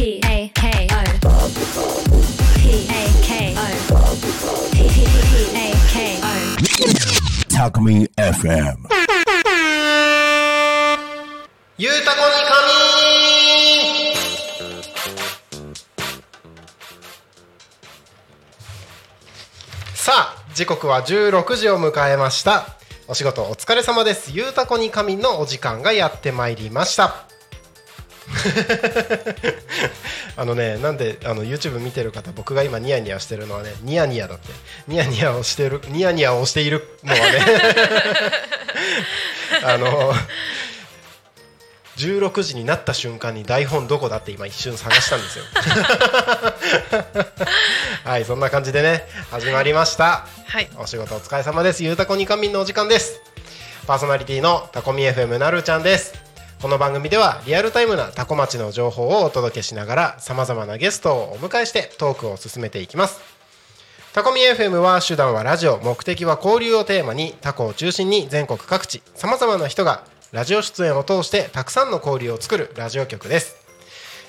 P A K O P A K O P A K Talk FM. ゆうたこに仮さあ時刻は16時を迎えました。お仕事お疲れ様です。ゆうたこに仮眠のお時間がやってまいりました。あのねなんであの YouTube 見てる方僕が今ニヤニヤしてるのはねニヤニヤだって。ニヤニヤをしてるニヤニヤをしているのはね。あの16時になった瞬間に台本どこだって今一瞬探したんですよ。はいそんな感じでね始まりました。はい。お仕事お疲れ様です。ゆうたこにかみんのお時間です。パーソナリティのタコミ FM なるちゃんですこの番組ではリアルタイムなタコ町の情報をお届けしながらさまざまなゲストをお迎えしてトークを進めていきます。タコミ FM は手段はラジオ目的は交流をテーマにタコを中心に全国各地さまざまな人がラジオ出演を通してたくさんの交流を作るラジオ局です。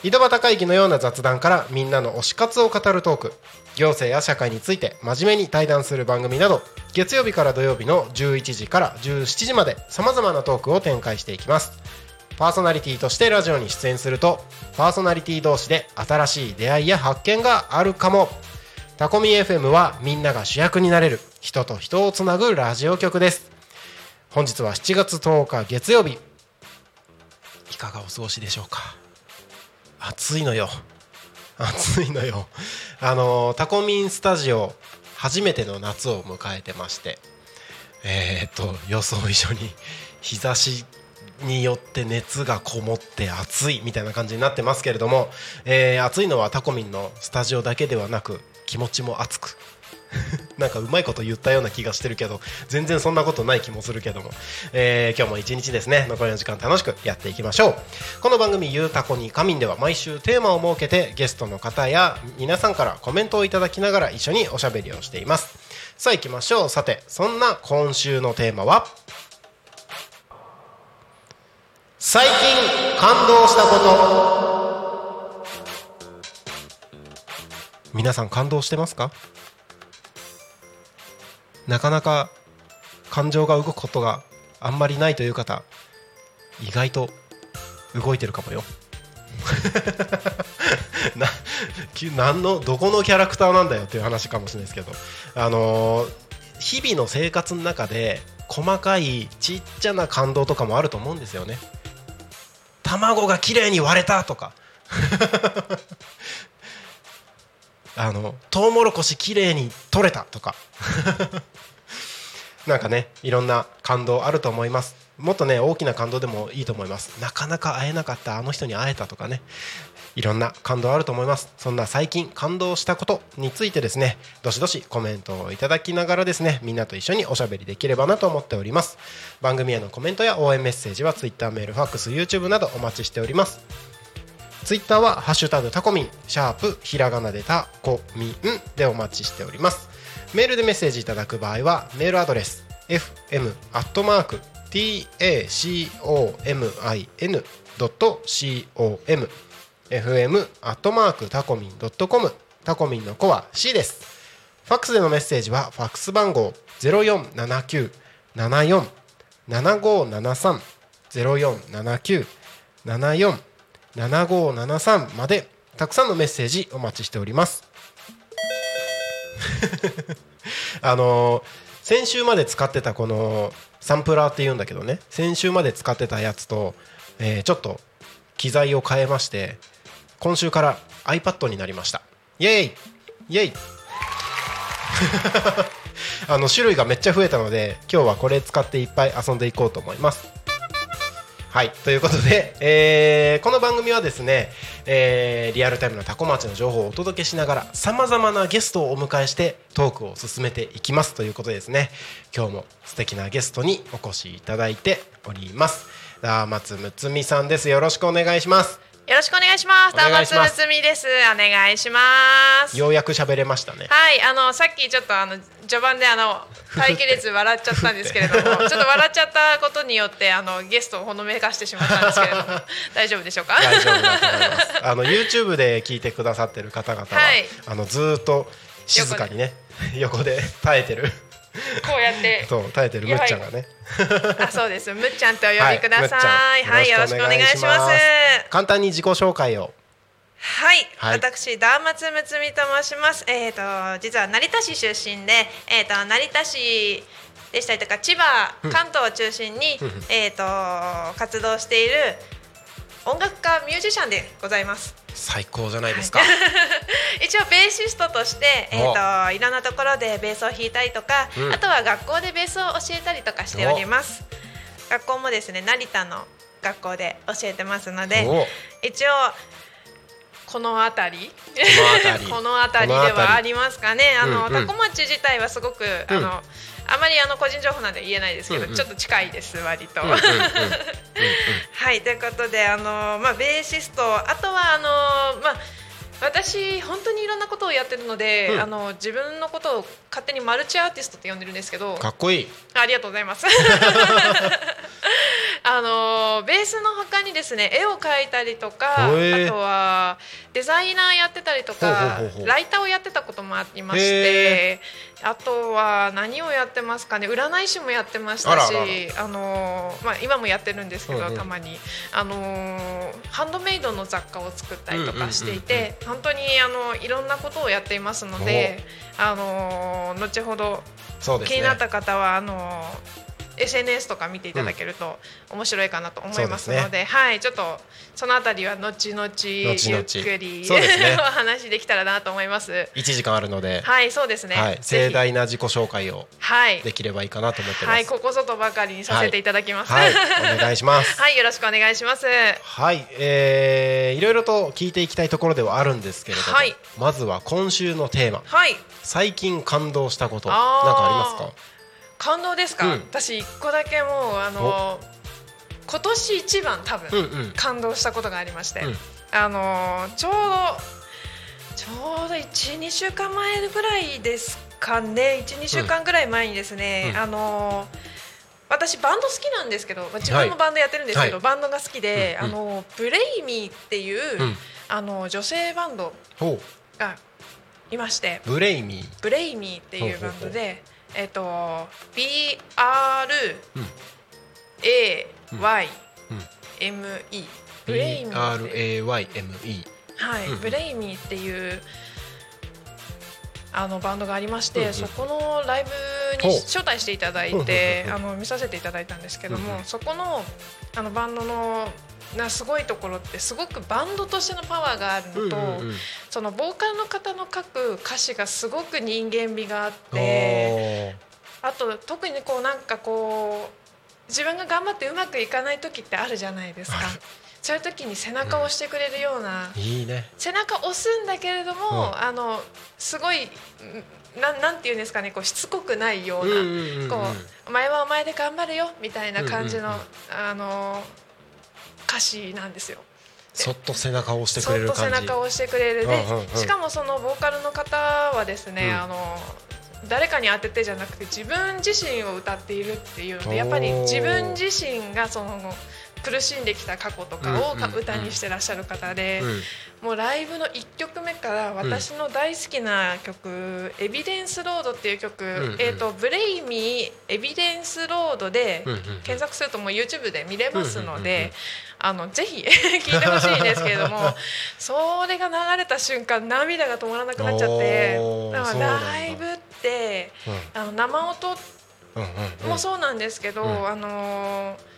井戸端会議のような雑談からみんなの推し活を語るトーク行政や社会について真面目に対談する番組など月曜日から土曜日の11時から17時までさまざまなトークを展開していきます。パーソナリティとしてラジオに出演するとパーソナリティ同士で新しい出会いや発見があるかも。タコミ FM はみんなが主役になれる人と人をつなぐラジオ局です。本日は7月10日月曜日。いかがお過ごしでしょうか？暑いのよ。暑いのよ。あのタコミンスタジオ初めての夏を迎えてましてえー、っと予想以上に日差しによって熱がこもって暑いみたいな感じになってますけれども、えー暑いのはタコミンのスタジオだけではなく気持ちも熱く なんかうまいこと言ったような気がしてるけど全然そんなことない気もするけども、えー今日も一日ですね残りの時間楽しくやっていきましょう。この番組「ゆうたこに仮眠」では毎週テーマを設けてゲストの方や皆さんからコメントをいただきながら一緒におしゃべりをしています。さあ行きましょう。さてそんな今週のテーマは？最近感動したこと。皆さん感動してますか？なかなか感情が動くことがあんまりないという方意外と動いてるかもよ。な何のどこのキャラクターなんだよっていう話かもしれないですけど。あの日々の生活の中で細かいちっちゃな感動とかもあると思うんですよね。卵が綺麗に割れたとか。あのトウモロコシ綺麗に取れたとか。なんかねいろんな感動あると思います。もっとね大きな感動でもいいと思います。なかなか会えなかったあの人に会えたとかね。いろんな感動あると思います。そんな最近感動したことについてですねどしどしコメントをいただきながらですねみんなと一緒におしゃべりできればなと思っております。番組へのコメントや応援メッセージは Twitter メールファックス YouTube などお待ちしております。ツイッターはハッシュタグタコミンシャープひらがなでタコミンでお待ちしております。メールでメッセージいただく場合はメールアドレス fm.tacomin.com fm アットマーク tacomin.com fm アットマークタコミン .com タコミンの子は C です。ファックスでのメッセージはファックス番号0479747573 047974 7573までたくさんのメッセージお待ちしております。あのー先週まで使ってたこのサンプラーっていうんだけどね。先週まで使ってたやつと、えーちょっと機材を変えまして今週から iPad になりました。イエイ！イエイ！あの種類がめっちゃ増えたので今日はこれ使っていっぱい遊んでいこうと思います。はい。ということで、えーこの番組はですね、えーリアルタイムなタコ町の情報をお届けしながらさまざまなゲストをお迎えしてトークを進めていきます。ということでですね。今日も素敵なゲストにお越しいただいております。ダーマツムツミさんです。よろしくお願いします。よろしくお願いします。お願いしますむつみです。お願いします。ようやく喋れましたねはい、あのさっきちょっとあの序盤であの待機列笑っちゃったんですけれども、ちょっと笑っちゃったことによってあのゲストをほのめかしてしまったんですけれども、大丈夫でしょうか？大丈夫だと思いますあの YouTube で聞いてくださってる方々は、はいあのずーっと静かにね 横で耐えてる こうやって。そう耐えてるむっちゃんがねあ、そうです。むっちゃんとお呼びください。はい、よろしくお願いします。簡単に自己紹介をはい、はい私ダーマツムツミと申します。えっ、と実は成田市出身で、えっ、と成田市でしたりとか千葉、関東を中心に、えっ、と活動している音楽家ミュージシャンでございます。最高じゃないですか、一応ベーシストとして、えー、といろんなところでベースを弾いたりとか、うん。あとは学校でベースを教えたりとかしております。学校もですね成田の学校で教えてますのでお。一応この辺り？この辺り。ではありますかね？あの、うんうん。タコ町自体はすごくあの、あまりあの個人情報なんで言えないですけど、うんうん。ちょっと近いです割と。はいということであの、まあ、ベーシストあとはあの、まあ、私本当にいろんなことをやってるので、うん。あの自分のことを勝手にマルチアーティストって呼んでるんですけどかっこいい。ありがとうございます。あのベースの他にですね絵を描いたりとかあとはデザイナーやってたりとかライターをやってたこともありましへてあとは何をやってますかね。占い師もやってましたしあのまあ、今もやってるんですけど、うんうんたまに。あのハンドメイドの雑貨を作ったりとかしていうんうんて本当にあのいろんなことをやっていますのであの後ほど気になった方はあの SNS とか見ていただけると面白いかなと思いますので,、そうですはいちょっとそのあたりは後々ゆっ々くりね。お話できたらなと思います。1時間あるので、はいそうですね。はい、盛大な自己紹介をはい。できればいいかなと思ってます。はいここぞとばかりにさせていただきます。はい、お願いします。はいよろしくお願いします。はい、えー、いろいろと聞いていきたいところではあるんですけれども、はい。まずは今週のテーマ。はい。最近感動したことなんかありますか？感動ですか？うん。私一個だけもうあの今年一番多分、うんうん。感動したことがありまして、うん。あのーちょうどちょうど12週間前ぐらいですかね。12週間ぐらい前にですね、うん。あのー私バンド好きなんですけどまあ自分もバンドやってるんですけど、はい。バンドが好きで、うんうん。あのブレイミーっていう、うん。あの女性バンドがいましてブレイミー。ブレイミーっていうバンドでえっ、と B R うん A Y うん。M E ブレイミーって BRAYME はい、うんブレイミーっていうあのバンドがありまして、うんうん。そこのライブに招待していただいて、あの見させていただいたんですけども、うんうんそこのあのバンドのなすごいところってすごくバンドとしてのパワーがあるのと、うんうんうん。そのボーカルの方の書く歌詞がすごく人間味があってあと特にこうなんかこう自分が頑張ってうまくいかない時ってあるじゃないですか。そういう時に背中を押してくれるような、おーいいね。背中押すんだけれども、うん。あのすごいんなんなんていうんですかねこうしつこくないような、うんうんうんうん。こうお前はお前で頑張れよみたいな感じの、うんうんうん。あの歌詞なんですよ。そっと背中を押してくそっと背れる感じ中を押してくれる。で、しかもそのボーカルの方はですね、うん。あの誰かに当ててじゃなくて自分自身を歌っているっていうのでやっぱり自分自身がその苦しんできた過去とかを歌にしてらっしゃる方で、うん。もうライブの1曲目から私の大好きな曲「エビデンスロード」っていう曲、えー、とブレイミーエビデンスロードで検索するともう YouTube で見れますのであのぜひ 聞いてほしいんですけれども それが流れた瞬間涙が止まらなくなっちゃってだからライブってあの生音もそうなんですけど、うん。あのー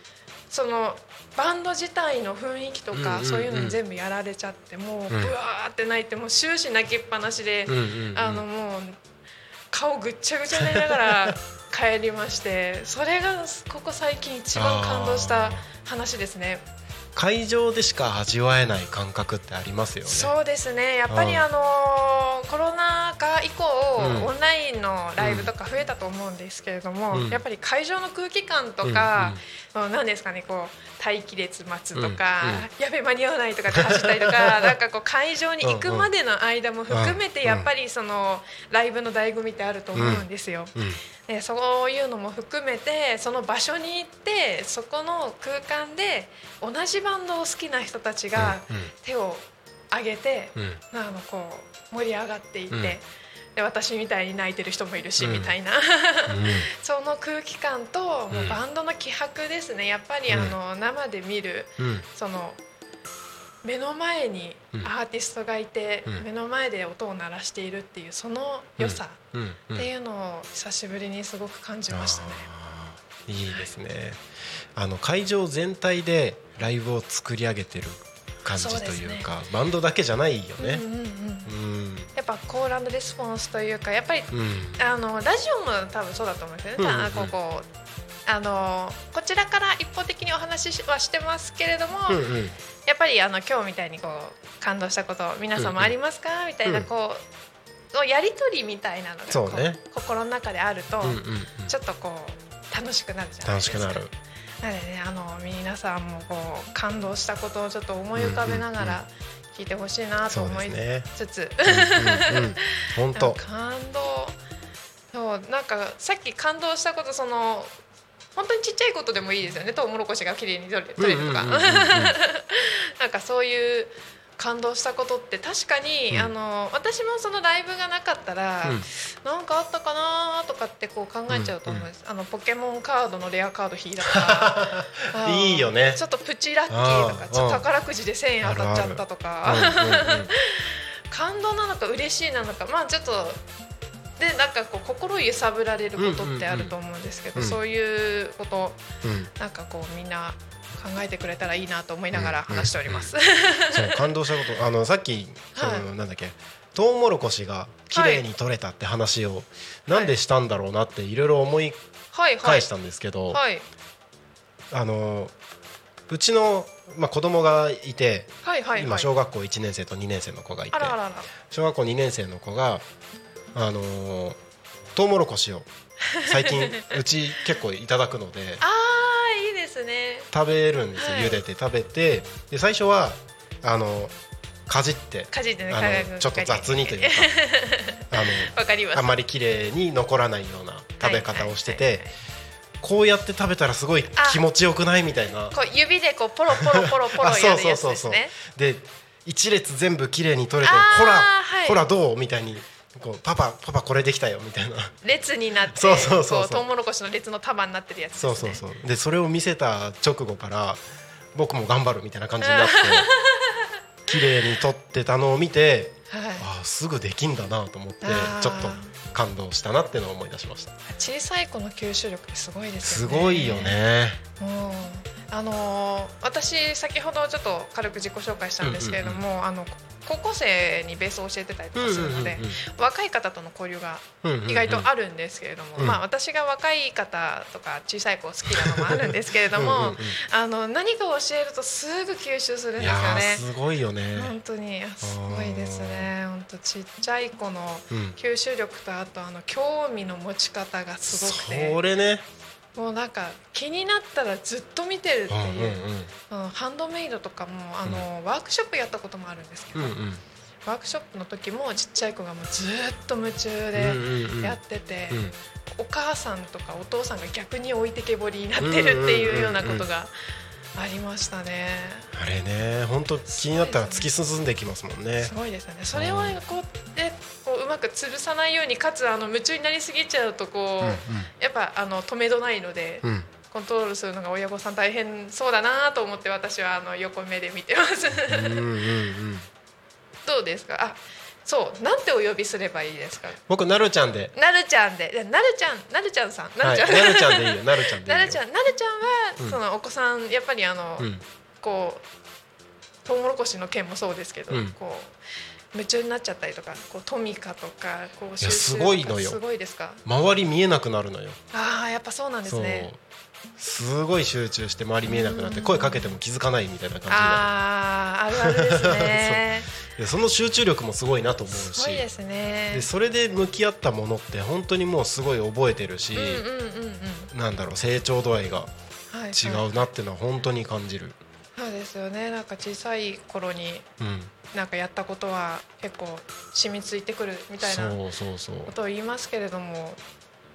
そのバンド自体の雰囲気とか、そういうのに全部やられちゃってもううん。ブワーって泣いてもう終始泣きっぱなしで、あのもう顔ぐっちゃぐちゃになりながら帰りましてそれがここ最近一番感動した話ですね。会場でしか味わえない感覚ってありますよね。そうですね。やっぱりうん。あのーコロナ禍以降、うん。オンラインのライブとか増えたと思うんですけれども、うん。やっぱり会場の空気感とか、うん何ですかねこう待機列待つとか、やべ間に合わないとかって走ったりとか なんかこう会場に行くまでの間も含めてうんやっぱりそのライブの醍醐味ってあると思うんですよ。うん。うんでそういうのも含めてその場所に行ってそこの空間で同じバンドを好きな人たちがうん手を挙げて、うん。うんあのこう盛り上がっていって、うん。で私みたいに泣いてる人もいるし、うん。みたいな。その空気感ともうバンドの気迫ですね。やっぱりあの、生で見るうん。その目の前にうん。アーティストがいて、うん。目の前で音を鳴らしているっていうその良さっていうのを久しぶりにすごく感じましたね。いいですね。あの会場全体でライブを作り上げてる感じというかバンドだけじゃないよね。うんうんうん。うん。やっぱコールレスポンスというかやっぱりうん。あのラジオも多分そうだと思うんですよね。うんうんうん。あここあのこちらから一方的にお話しはしてますけれども、うんうんやっぱりあの今日みたいにこう感動したこと皆さんもありますか、みたいなうんこうのやり取りみたいなのがね。心の中であると、うんうんうん。ちょっとこう楽しくなるじゃないですか。楽しくなる。なのでねあの皆さんもこう感動したことをちょっと思い浮かべながら聞いてほしいなと思いつつ、うんうんうん。本当。感動。そうなんかさっき感動したことその本当にちっちゃいことでもいいですよね。トウモロコシが綺麗に取れるとか、うんうんうんうん。うん なんかそういう感動したことって確かに、うん。あの私もそのライブがなかったら、うん。なんかあったかなとかってこう考えちゃうと思うんです、あのポケモンカードのレアカード引いたとか。いいよね。ちょっとプチラッキーとかちょっと宝くじで1,000円当たっちゃったとか。うんうんうん。感動なのか嬉しいなのか。まあちょっとでなんかこう心揺さぶられることってあると思うんですけど、そういうことうん。なんかこうみんな考えてくれたらいいなと思いながら話しております。そう感動したこと あのさっきその、はい。なんだっけトウモロコシが綺麗に取れたって話を、なんでしたんだろうなっていろいろ思いはいはい。返したんですけど、はい。あのうちの、まあ、子供がいて、はいはいはい。今小学校1年生と2年生の子がいてあらあらあら。小学校2年生の子があのートウモロコシを最近 うち結構いただくのでああいいですね。食べるんですよ、はい。茹でて食べてで最初はあのかじってかじってねあのちょっと雑にというか あのわかります。あまり綺麗に残らないような食べ方をしててこうやって食べたらすごい気持ちよくないみたいな。こう指でこうポロポロポロポロやるやつそうそうそう。ですね。で一列全部綺麗に取れてほら、はい。ほらどう？みたいにこうパパパパこれできたよみたいな列になってそうそうそうそうこトウモロコシの列の束になってるやつね。そうそうそうでそれを見せた直後から僕も頑張るみたいな感じになって 綺麗に撮ってたのを見てはい。ああすぐできんだなと思ってちょっと感動したなっていうのを思い出しました小さい子の吸収力ってすごいですすよね。ごいよ。ねうん、あのー私先ほどちょっと軽く自己紹介したんですけれども、あの高校生にベースを教えてたりとかするので、若い方との交流が意外とあるんですけれども、うん。まあ私が若い方とか小さい子好きなのもあるんですけれども、うんうんうん。あの何かを教えるとすぐ吸収するんですよね。すごいよね。本当に。すごいですね。本当ちっちゃい子のうん。吸収力とあとあの興味の持ち方がすごくて。それねもうなんか気になったらずっと見てるってうんいう、うん。あのハンドメイドとかもあの、ワークショップやったこともあるんですけど、うんうん。ワークショップの時もちっちゃい子がもうずっと夢中うんでうんうん。やってて、うん。お母さんとかお父さんが逆に置いてけぼりになってるっていうようなことがありましたね。あれね本当気になったら突き進んできますもんねすごいですよね。それをこうでこううまく潰さないようにかつあの夢中になりすぎちゃうとこう、うんやっぱあの止めどないので、うんうんコントロールするのが親御さん大変そうだなと思って私はあの横目で見てます。うんうんうん どうですか？あ、そうなんてお呼びすればいいですか？僕なるちゃんで。なるちゃんで、なるちゃん、なるちゃんさん、なはいるちゃん。なるちゃんでいいよ。なるちゃんでいいよ。なるちゃん、なるちゃんは、うん。そのお子さんやっぱりあの、うん。こうトウモロコシの件もそうですけど、うん。こう夢中になっちゃったりとか、こうトミカとかこうすごいのよ。すごいですか？周り見えなくなるのよ。ああやっぱそうなんですね。すごい集中して周り見えなくなって声かけても気づかないみたいな感あーあるあるで その集中力もすごいなと思うし。すごいですね。でそれで向き合ったものって本当にもうすごい覚えてるし、なんだろう成長度合いがはい違うなっていうのは本当に感じる。そうですよね。なんか小さい頃にうん、なんかやったことは結構染みついてくるみたいなことを言いますけれども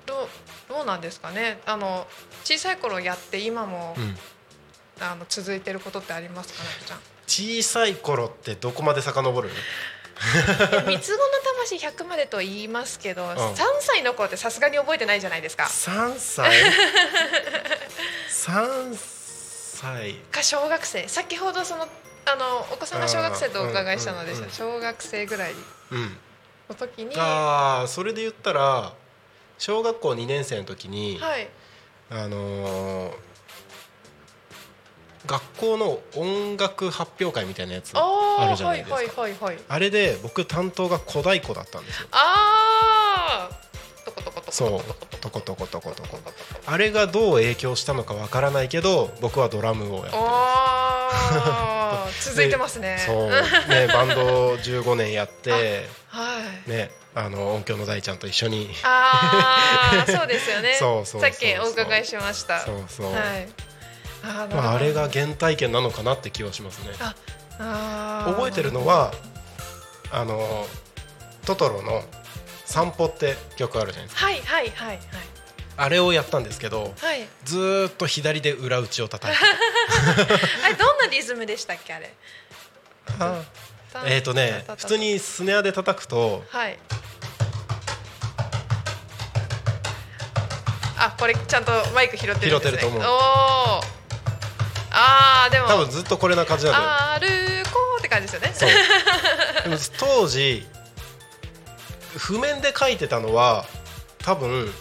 どうどうなんですかね。あの小さい頃やって今も、うん、あの続いてることってありますかなるちゃん。小さい頃ってどこまで遡る？三つ子の魂100までと言いますけど、3歳の子ってさすがに覚えてないじゃないですか。3歳？3歳。か小学生。先ほどそのあのお子さんが小学生とお伺いしたのでうんうんうん小学生ぐらいうん。の時にああそれで言ったら小学校2年生の時に、はい。あのー学校の音楽発表会みたいなやつあるじゃないですか、はいはいはいはい。あれで僕担当が小太鼓だったんですよ。ああそうトコトコトコトコトコトコあれがどう影響したのかわからないけど僕はドラムをやってまああ続いてますね。すそう。ねバンド15年やって はい。ねあの音響の大ちゃんと一緒に。ああそうですよね。そうそうさっきお伺いしました。そうそう、はい。あまあ、あれが原体験なのかなって気はしますね。ああー。覚えてるのはあのトトロの「散歩」って曲あるじゃないですか。はいはいはいはいあれをやったんですけどはい。ずーっと左で裏打ちを叩いて あれどんなリズムでしたっけあれ？たえっとね普通にスネアで叩くとはい。あこれちゃんとマイク拾ってるね。拾ってると思う。あーでも。多分ずっとこれな感じなんだよ。歩こうって感じですよね。でも当時譜面で書いてたのは多分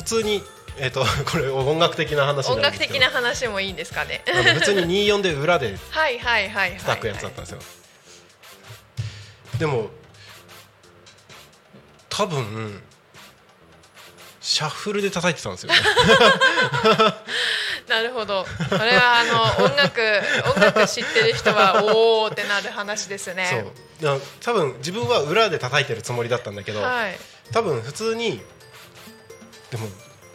普通にえっ、と これ音楽的な話音楽的な話もいいんですかね。普通に24で裏で 叩くやつだったんですよ、でも多分シャッフルで叩いてたんですよね。なるほど。これはあの音楽音楽知ってる人はおおってなる話ですね。そう。多分自分は裏で叩いてるつもりだったんだけど、はい。多分普通にでも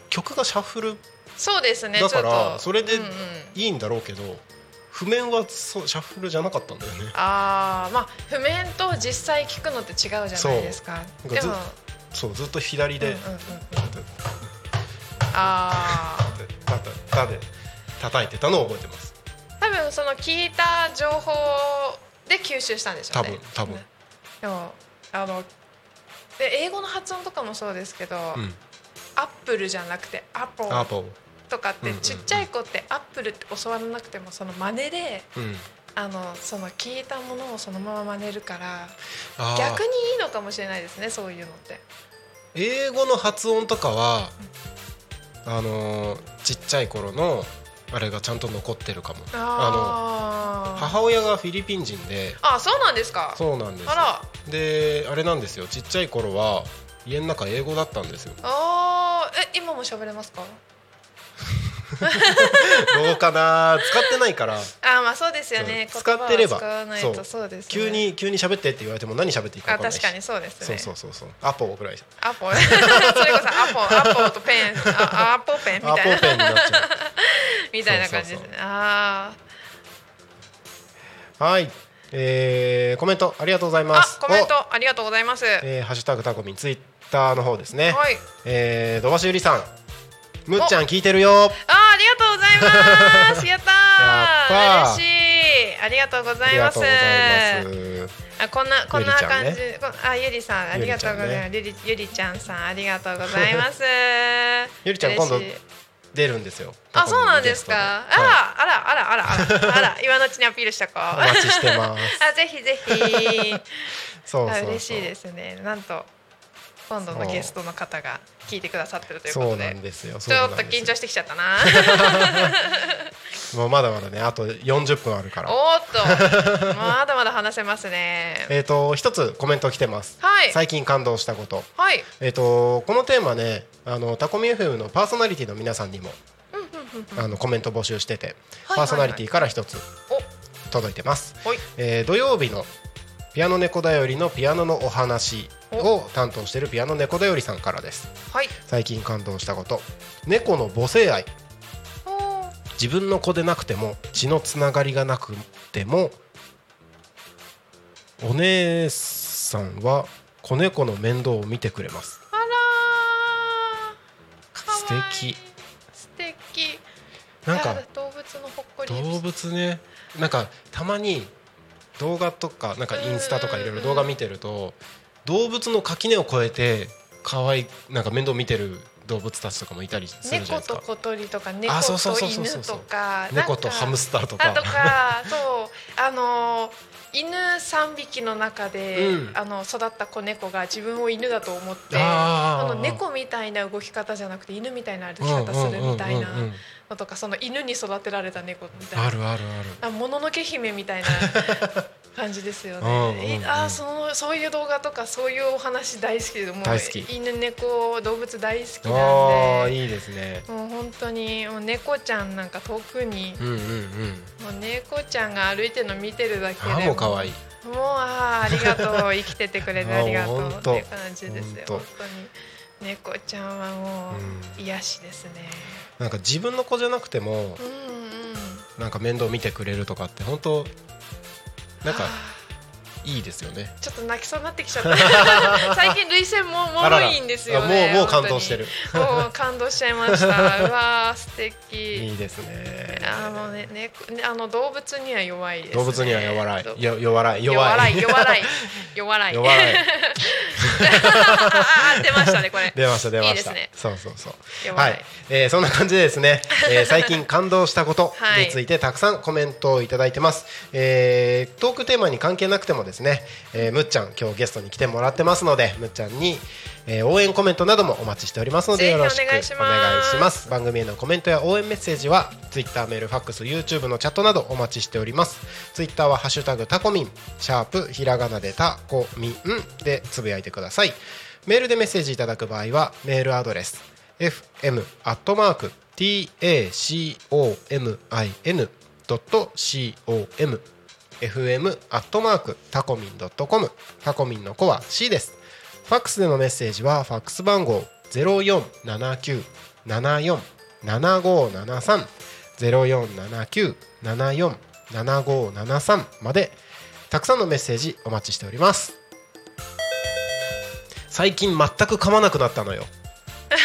曲がシャッフルそうですねだからそれでうんうん。いいんだろうけど、譜面はそうシャッフルじゃなかったんだよね。ああまあ譜面と実際聞くのって違うじゃないですか。そう。でもそうずっと左で、うんうんうんうん。ああたたたで叩いてたのを覚えてます多分その聞いた情報で吸収したんでしょうね多分多分でもあので英語の発音とかもそうですけど、うんアップルじゃなくてアポアーポとかってうんうんうん。ちっちゃい子ってアップルって教わらなくてもその真似でうん。あのその聞いたものをそのまま真似るから逆にいいのかもしれないですねそういうのって。英語の発音とかはあのーちっちゃい頃のあれがちゃんと残ってるかも。あー。母親がフィリピン人で。あそうなんですか。そうなんです。であれなんですよ。ちっちゃい頃は家の中英語だったんですよ。あーえ今も喋れますか？どうかな使ってないから。あーまあそうですよね。そう。使ってれば。言葉を使わないとそう。ですね。急に急に喋ってって言われても何喋っていいかあ分かんないし。確かにそうですね。そうそうそうそう。アポぐらいアポ？それこそアポアポとペン。あアポペン。みアポたいなペンになっちゃみたいな感じで。すねあうはい。えー、コメントありがとうございます。コメンおトありがとうございます、えー、ハッシュタグタコミン。ツイッターの方ですね、はい。えー、土橋ゆりさん。むっちゃん聞いてるよ。あーありがとうございます。やったー。嬉しい。ありがとうございます。あこんなこんな感じ、ねこあゆりさんありがとうございます。ゆり,、ゆりちゃんさんありがとうございます。ゆりちゃん今度出るんですよ。あそうなんですか？あら、はあらあらあらあらあら 今のうちにアピールしたこう。い、お待ちしてます。あぜひぜひ。そうそうそう。あ嬉しいですね。なんと今度のゲストの方が聞いてくださってるというこそうとでなんですよ。ちょっと緊張ししてきちゃったな。もうまだまだねあと40分あるから。おーっと。まだまだ話せますね。えっ、と一つコメント来てます、はい。最近感動したこと。はい。えっ、とこのテーマねあのタコミ FM のパーソナリティの皆さんにもあのコメント募集してて、はい。パーソナリティから一つお。届いてます、はい。えー土曜日のピアノ猫だよりのピアノのお話を担当しているピアノ猫だよりさんからです。はい。最近感動したこと。猫の母性愛。自分の子でなくても血のつながりがなくてもお姉さんは子猫の面倒を見てくれます。あらー。かわいい。素敵。素敵。なんか動物のほっこり。動物ね。なんかたまに動画とかなんかインスタとかいろいろ動画見てると動物の垣根を越えて可愛いなんか面倒見てる動物たちとかもいたりするじゃない猫ですか。と小鳥とか猫と犬とか猫とハムスターとか。あとかそうあの犬3匹の中で、うん。あの育った子猫が自分を犬だと思ってあの猫みたいな動き方じゃなくて犬みたいな歩き方するみたいなのとかその犬に育てられた猫みたいな。あるあるある。あもののけ姫みたいな 感じですよね。えあそのそういう動画とかそういうお話大好きでもう犬猫動物大好きあなんで。あいいですね。もう本当にもう猫ちゃんなんか遠くに。うんうんうん。もう猫ちゃんが歩いてるの見てるだけでもう可愛い。もうあーありがとう。生きててくれてありがとう。っていう感じですよ本当。に。猫ちゃんはもう癒しですねなんか自分の子じゃなくてもうんうんなんか面倒見てくれるとかって本当なんかはあいいですよね。ちょっと泣きそうになってきちゃった。最近涙腺ももろいんですよねもうもう感動してる。もう感動しちゃいました。うわー素敵。いいですね。あのねねねあの動物には弱いです、ね、動物には弱らい。どよ弱らい。弱い。弱い弱い。弱い。あ出ましたねこれ。出ました出ました。いいですね。そうそうそう。弱はい。い、えーそんな感じでですね、えー最近感動したことはいについてたくさんコメントをいただいてます、えートークテーマに関係なくてもですね、えーむっちゃん今日ゲストに来てもらってますのでむっちゃんに、えー応援コメントなどもお待ちしておりますのでよろしくお願いします。番組へのコメントや応援メッセージは Twitter メールファックス YouTube のチャットなどお待ちしております。Twitter は「ハッシュタグタコミン」シャープひらがなでタコミンでつぶやいてください。メールでメッセージいただく場合はメールアドレス fm アットマーク tacomin.com fm アットマークタコミンドットコムタコミンの子は C です。ファックスでのメッセージはファックス番号ゼロ四七九七四七五七三ゼロ四七九七四七五七三までたくさんのメッセージお待ちしております。最近全く噛まなくなったのよ。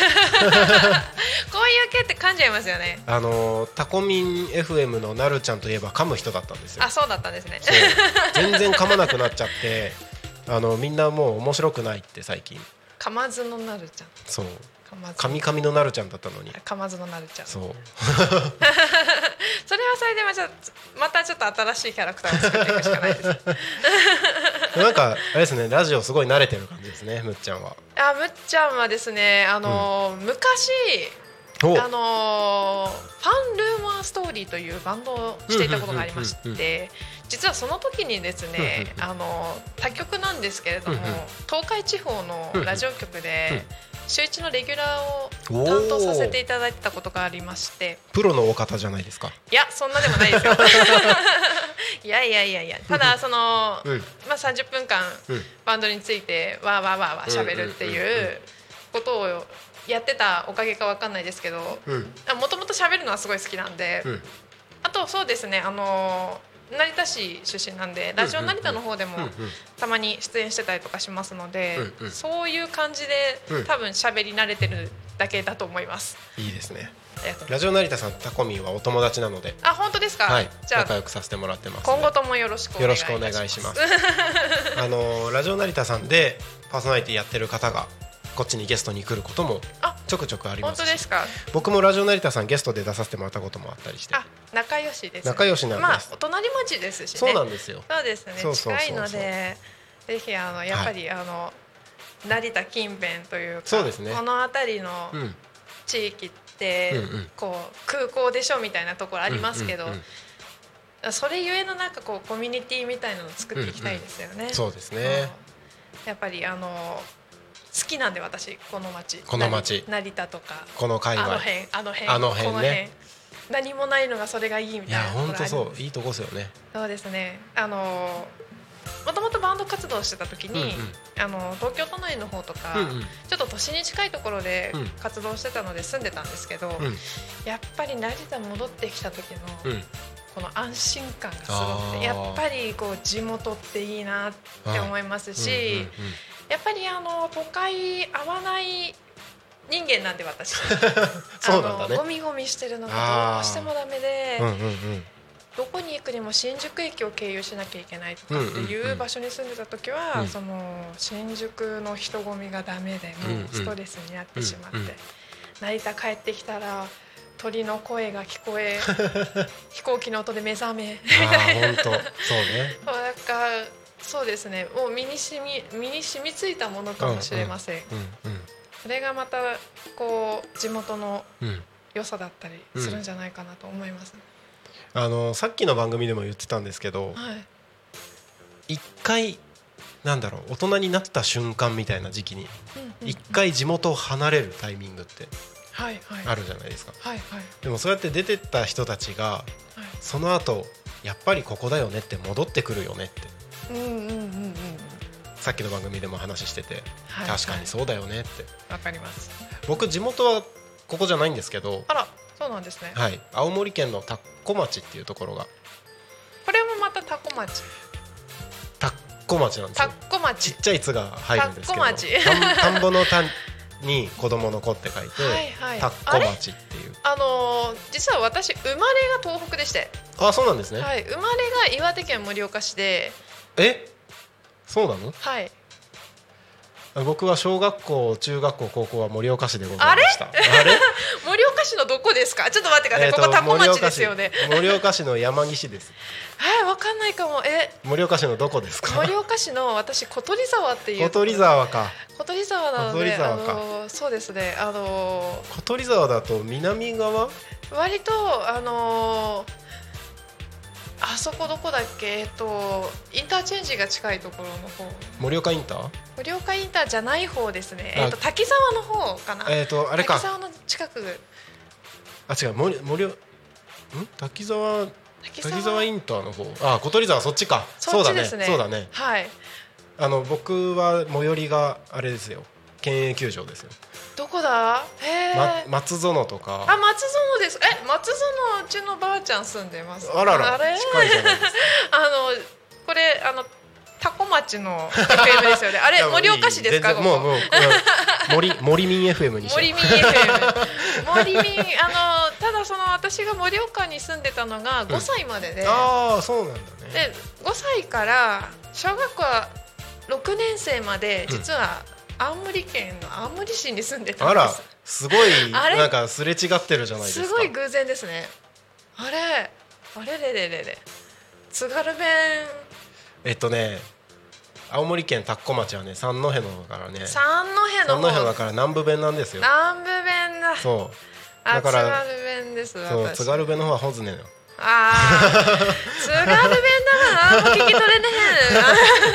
こういう系って噛んじゃいますよね。あのータコミン FM のなるちゃんといえば噛む人だったんですよ。あ。そうだったんですね。全然噛まなくなっちゃってあのみんなもう面白くないって最近。噛まずのなるちゃん。そう。噛まず。噛み噛みのなるちゃんだったのに。噛まずのなるちゃん。そ そうれはそれでまたまたちょっと新しいキャラクターを作っていくしかないですなんかあれですねラジオすごい慣れてる感じですねむっちゃんは。あむっちゃんはですねあのー、昔お。あのーファンルーマーストーリーというバンドをしていたことがありましうんうんうんて実はその時にですねあのー他局なんですけれどもうんうん。東海地方のラジオ局で週一のレギュラーを担当させていただいてたことがありまして。プロのお方じゃないですか。いやそんなでもないですよ。いやいやいやいや。ただその、うん。まあ、30分間うん。バンドについてわーわーわーわー喋るっていうことをやってたおかげかわかんないですけどうん。もともと喋るのはすごい好きなんで、うん。あとそうですねあの成田市出身なんでラジオ成田の方でもたまに出演してたりとかしますので、うんうん。そういう感じで、うん。多分喋り慣れてるだけだと思います。いいですね。ラジオ成田さんタコミンはお友達なので。あ本当ですか、はい。じゃあ仲良くさせてもらってます。今後ともよろしくおよろしくお願いします。あのラジオ成田さんでパーソナリティやってる方がこっちにゲストに来ることもあちょくちょくありま本す。し当ですか？僕もラジオ成田さんゲストで出させてもらったこともあったりして。あ仲良しです仲良しなんです。まあお隣町ですしね。そうなんですよ。そうですね。近いのでぜひあのやっぱり、あの成田近辺というかそうですね。この辺りのうん。地域って、うんうん。こう空港でしょみたいなところありますけど、うんうんそれゆえのなんかこうコミュニティみたいなのを作っていきたいですよね。うん。そうですね。うん。やっぱりあの好きなんで私この町この町成成田とか。この界あの隈辺あの辺。あの辺ね。この辺。何もないのがそれがいいみいやたいなところ本当そう。いいとこですよね。そうですね。あのもともとバンド活動してた時に、うんうん。あの東京都内の方とか、うんうん。ちょっと都心に近いところでうん。活動してたので住んでたんですけど、うん。やっぱり成田戻ってきた時の、うん。この安心感がすごくてやっぱりこう地元っていいなって思いますし、やっぱりあの都会合わない人間なんで私。そうなんだね。ゴミゴミしてるのがどうしてもダメで、うんうんうん。どこに行くにも新宿駅を経由しなきゃいけないとかっていんうんううん場所に住んでた時は、うんその新宿の人混みがダメでうんうもうん。ストレスになってしまって、うんうん成田帰ってきたら鳥の声が聞こえ 飛行機の音で目覚めああ本当そうね。なんかそうですね。もう身に染み身に染みついたものかもしれません、うんそれがまたこう地元のうん。うん良さだったりするんじゃないかなと思います、あのさっきの番組でも言ってたんですけどはい。一回なんだろう大人になった瞬間みたいな時期にうんうん一回地元を離れるタイミングってはいはい。あるじゃないですか。はいはい。でもそうやって出てった人たちがはい。その後やっぱりここだよねって戻ってくるよねって。うんうんうんうんさっきの番組でも話しててはい確かにそうだよねって。わかります。僕地元はここじゃないんですけどあらそうなんですね。はい。青森県の田子町っていうところが。これもまたタコ町。田子町なんですタよコ町。ちっちゃい「つ」が入るんですけど田子町。田んぼの田に子供の子って書いて、はいはい。田子町っていう。あのー実は私生まれが東北でして、あそうなんですね、はい、生まれが岩手県盛岡市で、え？そうなの？はい、僕は小学校中学校高校は盛岡市でございました。あれ？盛岡市のどこですか？ちょっと待ってください、えーとここタコ町ですよね。盛岡市。の山岸です。はいわかんないかも。え？盛岡市のどこですか？盛岡市の私小鳥沢っていう。小鳥沢か。小鳥沢なのであのーそうですね。あの小鳥沢だと南側？ー割とあのーあそこどこだっけ？えっとインターチェンジが近いところの方。盛岡インター？盛岡インターじゃない方ですね。あえっと滝沢の方かな？えっ、とあれか。滝沢の近く。あ違う森森ん？滝沢滝滝沢インターの方？あ小鳥沢そっちか。そっちですね。そうだね。そうだね。はい。あの僕は最寄りがあれですよ県営球場ですよ、どこだ？へえ、ま、松園とか。あ松園です。え松園うちのばあちゃん住んでます。あららあれ？近いじゃないですか。あのこれあのタコ町の FM ですよね。あれ盛岡市ですか？もうもううん森森民 FM に森民 FM 森民あのただその私が盛岡に住んでたのが5歳までで、ああそうなんだね。で5歳から小学校は6年生まで実は青森県の青森市に住んでたあらんです。すごいなんかすれ違ってるじゃないですか。すごい偶然ですね。あれ？あれ？れ？れ？れ？れ？津軽弁。えっとね青森県田子町はね三戸の方からね。三戸の三戸だ方から南部弁なんですよ。南部弁だ。そう。あ津だから軽弁ですそう私。津軽弁の方はホズネよあー。津軽弁だから何も聞き取れね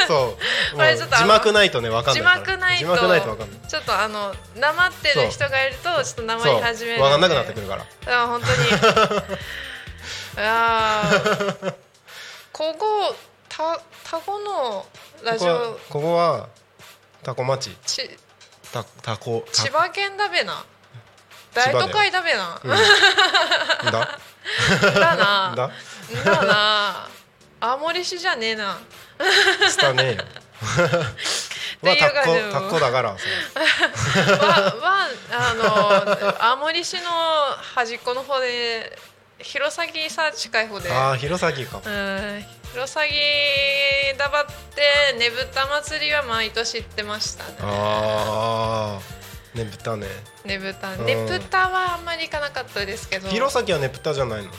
え。そうこれちょっと字幕ないとねわかん字ない字幕ないとちょっとあのなまってる人がいるとちょっとなまり始めるそう。わかんなくなってくるから。あ本当に。あー。ここたタコのラジオ。ここはタコ町。ちタタコタ千葉県だべな。大都会だべな、うん。だ？だな。だ？だな。青森市じゃねえな。したねえよはタ感じのコタコだからは あの青森市の端っこの方で弘前さ近い方で。ああ弘前か。うん。弘前だばってねぶた祭りは毎年行ってましたね。ああねぶたね。ねぶた。うん。ねぶたはあんまり行かなかったですけど。弘前はねぶたじゃないの？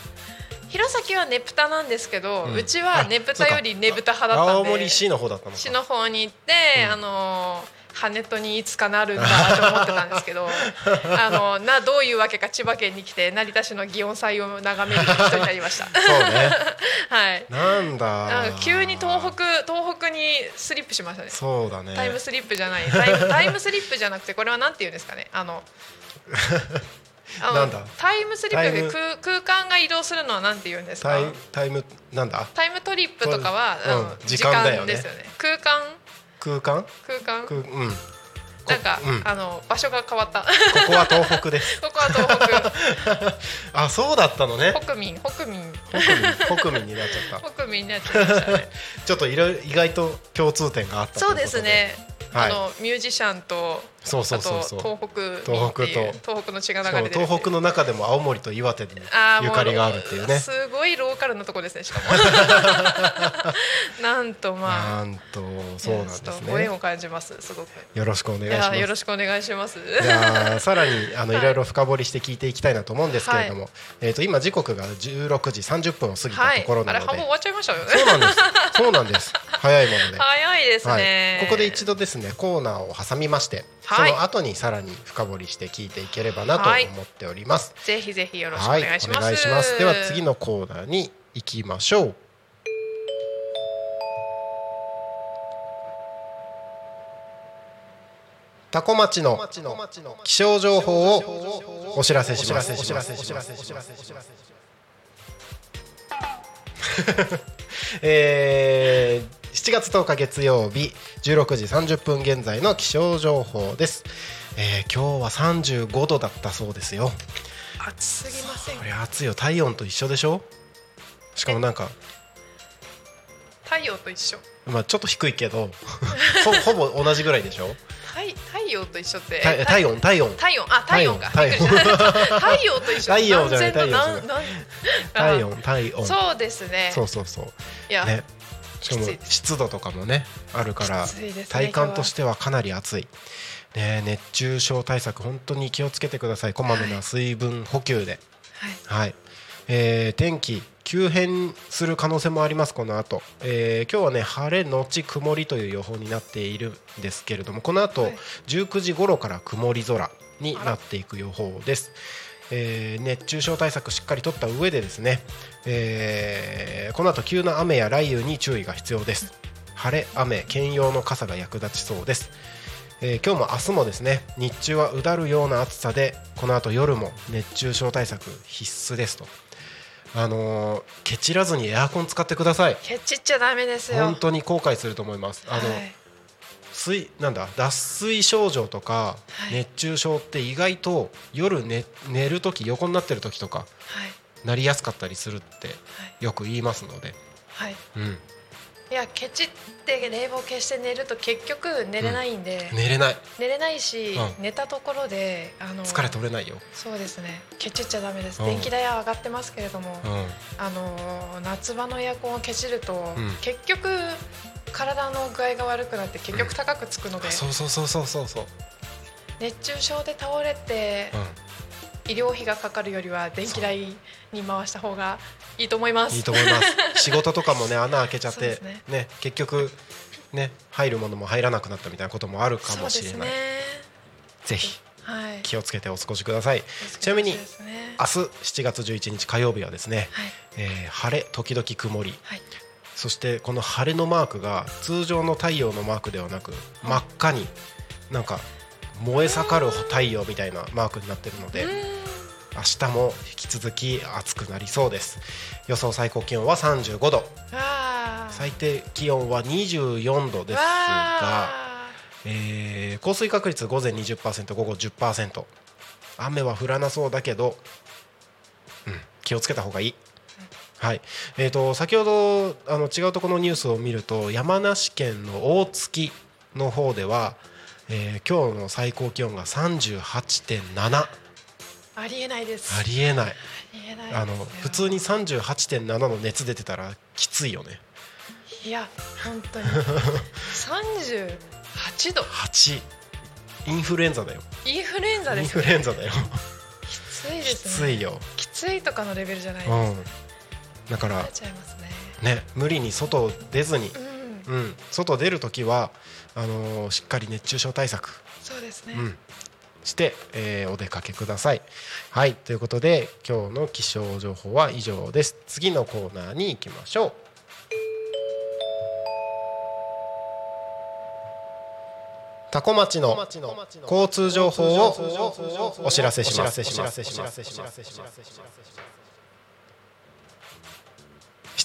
弘前はねぶたなんですけど、ううんちはねぶたよりねぶた派だったんで青森市の方だったのか。市の方に行って、うん。あの羽戸にいつかなるんだと思ってたんですけど あのなどういうわけか千葉県に来て成田市の祇園祭を眺める人になりました。そうね。はい。なんだ。急に東北東北にスリップしましたね。そうだね。タイムスリップじゃない。タイムタイムスリップじゃなくてこれはなんて言うんですかね。あの なんだ？タイムスリップで空空間が移動するのはなんて言うんですか？タイタイムなんだ？タイムトリップとかは、うん時間だよね。ですよね。空間？空間？空間？空うん。こなんか、うん。あの場所が変わった。こここは東北です。こは東北。あそうだったのね。北民北民。北民北民になっちゃった。北民になっちゃいましたね。ちょっといろ意外と共通点があったそうですね、はいあのミュージシャンとそうそうそうそう。東北民っていう東東北の血が流れてる東北の中でも青森と岩手にゆかりがあるっていうね。すごいローカルなとこですねしかも。なんとまあ。なんとそうなんですいやちょっとご縁ねを感じますすごく。よろしくお願いします。よろしくお願いします。じゃあさらにあのはい。いろいろ深掘りして聞いていきたいなと思うんですけれども、えっ、と今時刻が16時30分を過ぎたはい。ところなので、あれ半分終わっちゃいましたよね。そうなんです。そうなんです。早いもので、早いですね、はい、ここで一度ですねコーナーを挟みまして、はいその後にさらに深掘りして聞いていければなと思っております。ぜひぜひよろしくおはい、願いします、お願いします。では次のコーナーに行きましょう。タコ町の気象情報をお知らせします。お知らせします。えー7月10日月曜日16時30分現在の気象情報です、えー今日は35度だったそうですよ。暑すぎませんこれ暑いよ。体温と一緒でしょ？しかもなんか太陽と一緒？まあちょっと低いけど ほほぼ同じぐらいでしょ？太太陽と一緒って？体体温体温。体温？あ体温か。体温太陽 と一緒。太陽じゃない太陽体何温体温。あそうですね。そうそうそう。いや、ねしかも湿度とかもねあるから体感としてはかなり暑い、ね、熱中症対策本当に気をつけてください。こまめな水分補給で、はい。はい。えー天気急変する可能性もありますこの後、えー今日はね晴れのち曇りという予報になっているんですけれどもこの後、はい。19時頃から曇り空になっていく予報です。えー熱中症対策しっかりとった上でですね、えーこの後急な雨や雷雨に注意が必要です。晴れ雨兼用の傘が役立ちそうです、えー今日も明日もですね日中はうだるような暑さでこの後夜も熱中症対策必須ですと。あのーケチらずにエアコン使ってください。ケチっちゃダメですよ。本当に後悔すると思います。あの、はい水なんだ？脱水症状とかはい。熱中症って意外と夜寝寝る時横になってる時とかはい。なりやすかったりするってはい。よく言いますので、はい。うん、いやケチって冷房消して寝ると結局寝れないんで、寝れない。寝れないし、うん。寝たところであの疲れ取れないよ、そうですね。ケチっちゃダメです、うん。電気代は上がってますけれども、うん、あの夏場のエアコンをケチると、うん。結局体の具合が悪くなって結局高くつくので、あそうそうそうそうそうそう、熱中症で倒れてう医療費がかかるよりは電気代に回した方がいいと思いまん、す。いいと思います。仕事とかもね穴開けちゃってね。ね結局ね入るものも入らなくなったみたいなこともあるかもしれない、そうですね。ぜひはい。気をつけてお過ごしください。ちなみに明日7月11日火曜日はですね、はい。えー晴れ時々曇り。はいそしてこの晴れのマークが通常の太陽のマークではなく真っ赤になんか燃え盛る太陽みたいなマークになってるので明日も引き続き暑くなりそうです。予想最高気温は35度。最低気温は24度ですわが、あ。えー降水確率午前20%午後10%雨は降らなそうだけど、うん、気をつけた方がいい。はい。えー、と先ほどあの違うところのニュースを見ると山梨県の大月の方では、えー今日の最高気温が38.7あありえないです。ありえない。あの普通に38.7の熱出てたらきついよね。いや本当に。三十八度。8インフルエンザだよ。インフルエンザインですフルエンザだよ。きついできすね。ついよ、きついとかのレベルじゃないです。うん、だからねね無理に外出ずにうんうん、外出る時はあのーしっかり熱中症対策、そうですね、うん、して、えーお出かけください。はいということで今日の気象情報は以上です。次のコーナーに行きましょう。タコ町の交通情報をお知らせします。